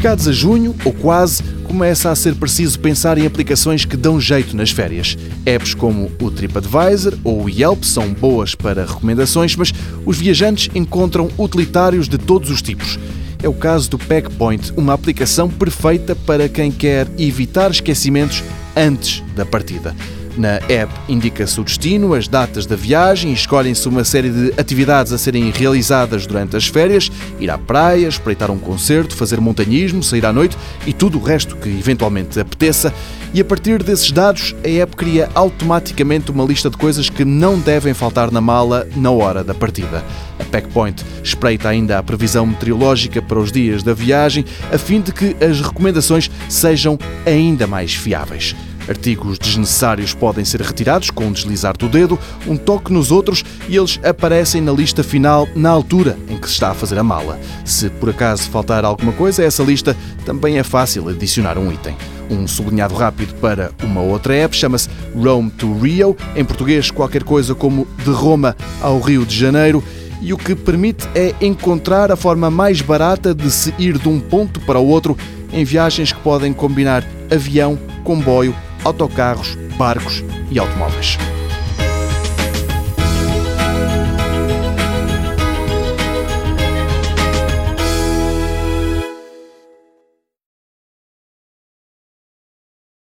Chegados a junho, ou quase, começa a ser preciso pensar em aplicações que dão jeito nas férias. Apps como o TripAdvisor ou o Yelp são boas para recomendações, mas os viajantes encontram utilitários de todos os tipos. É o caso do Packpoint, uma aplicação perfeita para quem quer evitar esquecimentos antes da partida. Na app indica-se o destino, as datas da viagem, escolhem-se uma série de atividades a serem realizadas durante as férias, ir à praia, espreitar um concerto, fazer montanhismo, sair à noite e tudo o resto que eventualmente apeteça. E a partir desses dados, a app cria automaticamente uma lista de coisas que não devem faltar na mala na hora da partida. A Packpoint espreita ainda a previsão meteorológica para os dias da viagem, a fim de que as recomendações sejam ainda mais fiáveis. Artigos desnecessários podem ser retirados com um deslizar do dedo, um toque nos outros e eles aparecem na lista final na altura em que se está a fazer a mala. Se por acaso faltar alguma coisa, essa lista também é fácil adicionar um item. Um sublinhado rápido para uma outra app chama-se Rome to Rio, em português qualquer coisa como de Roma ao Rio de Janeiro e o que permite é encontrar a forma mais barata de se ir de um ponto para o outro em viagens que podem combinar avião, comboio autocarros, barcos e automóveis.